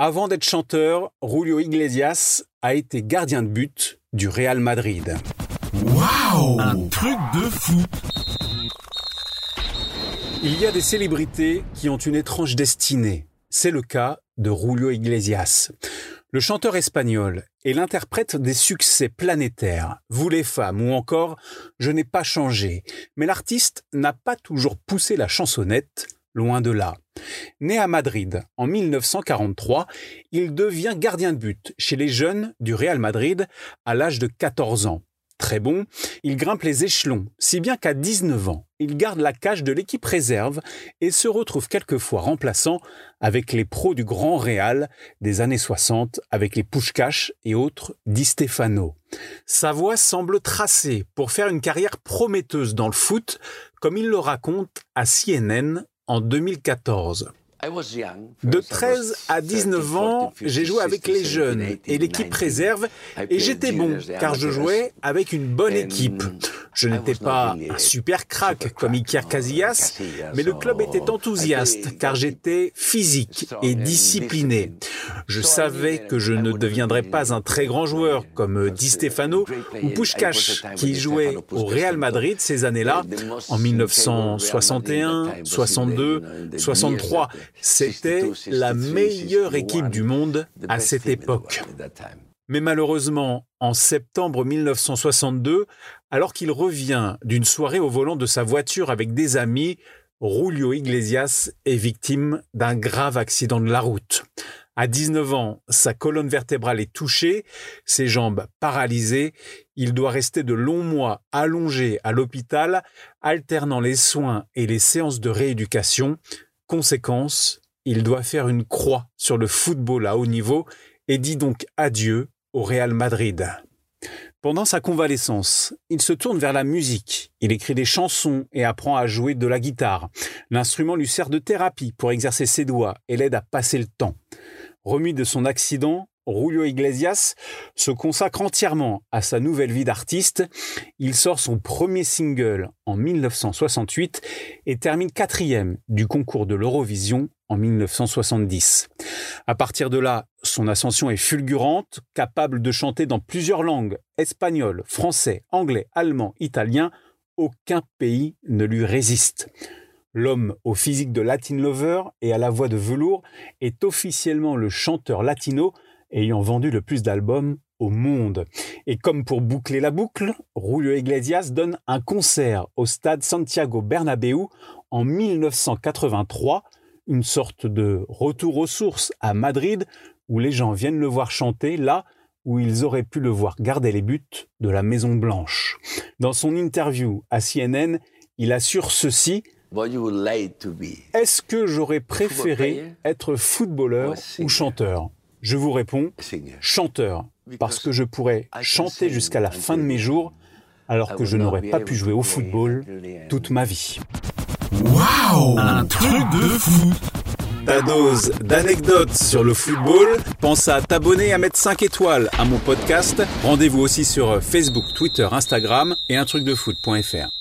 Avant d'être chanteur, Julio Iglesias a été gardien de but du Real Madrid. Waouh Un truc de fou Il y a des célébrités qui ont une étrange destinée. C'est le cas de Julio Iglesias. Le chanteur espagnol est l'interprète des succès planétaires, Vous les femmes ou encore Je n'ai pas changé. Mais l'artiste n'a pas toujours poussé la chansonnette, loin de là. Né à Madrid en 1943, il devient gardien de but chez les jeunes du Real Madrid à l'âge de 14 ans. Très bon, il grimpe les échelons, si bien qu'à 19 ans, il garde la cage de l'équipe réserve et se retrouve quelquefois remplaçant avec les pros du Grand Real des années 60, avec les Pushkash et autres Di Stefano. Sa voix semble tracée pour faire une carrière prometteuse dans le foot, comme il le raconte à CNN en 2014. De 13 à 19 ans, j'ai joué avec les jeunes et l'équipe réserve et j'étais bon car je jouais avec une bonne équipe. Je n'étais pas un super crack comme Iker Casillas, mais le club était enthousiaste car j'étais physique et discipliné. Je savais que je ne deviendrais pas un très grand joueur comme Di Stefano ou Pushkash qui jouait au Real Madrid ces années-là en 1961, 62, 63 c'était la meilleure équipe du monde à cette époque. Mais malheureusement, en septembre 1962, alors qu'il revient d'une soirée au volant de sa voiture avec des amis, Julio Iglesias est victime d'un grave accident de la route. À 19 ans, sa colonne vertébrale est touchée, ses jambes paralysées, il doit rester de longs mois allongé à l'hôpital, alternant les soins et les séances de rééducation. Conséquence, il doit faire une croix sur le football à haut niveau et dit donc adieu au Real Madrid. Pendant sa convalescence, il se tourne vers la musique. Il écrit des chansons et apprend à jouer de la guitare. L'instrument lui sert de thérapie pour exercer ses doigts et l'aide à passer le temps. Remis de son accident, Julio Iglesias se consacre entièrement à sa nouvelle vie d'artiste. Il sort son premier single en 1968 et termine quatrième du concours de l'Eurovision en 1970. À partir de là, son ascension est fulgurante, capable de chanter dans plusieurs langues, espagnol, français, anglais, allemand, italien, aucun pays ne lui résiste. L'homme au physique de Latin Lover et à la voix de velours est officiellement le chanteur latino ayant vendu le plus d'albums au monde. Et comme pour boucler la boucle, Julio Iglesias donne un concert au stade Santiago Bernabéu en 1983, une sorte de retour aux sources à Madrid où les gens viennent le voir chanter là où ils auraient pu le voir garder les buts de la Maison Blanche. Dans son interview à CNN, il assure ceci Est-ce que j'aurais préféré être footballeur ou chanteur? Je vous réponds, chanteur, parce que je pourrais chanter jusqu'à la fin de mes jours, alors que je n'aurais pas pu jouer au football toute ma vie. Waouh! Un truc de fou. Ta dose d'anecdotes sur le football. Pense à t'abonner, à mettre 5 étoiles à mon podcast. Rendez-vous aussi sur Facebook, Twitter, Instagram et un truc de foot.fr.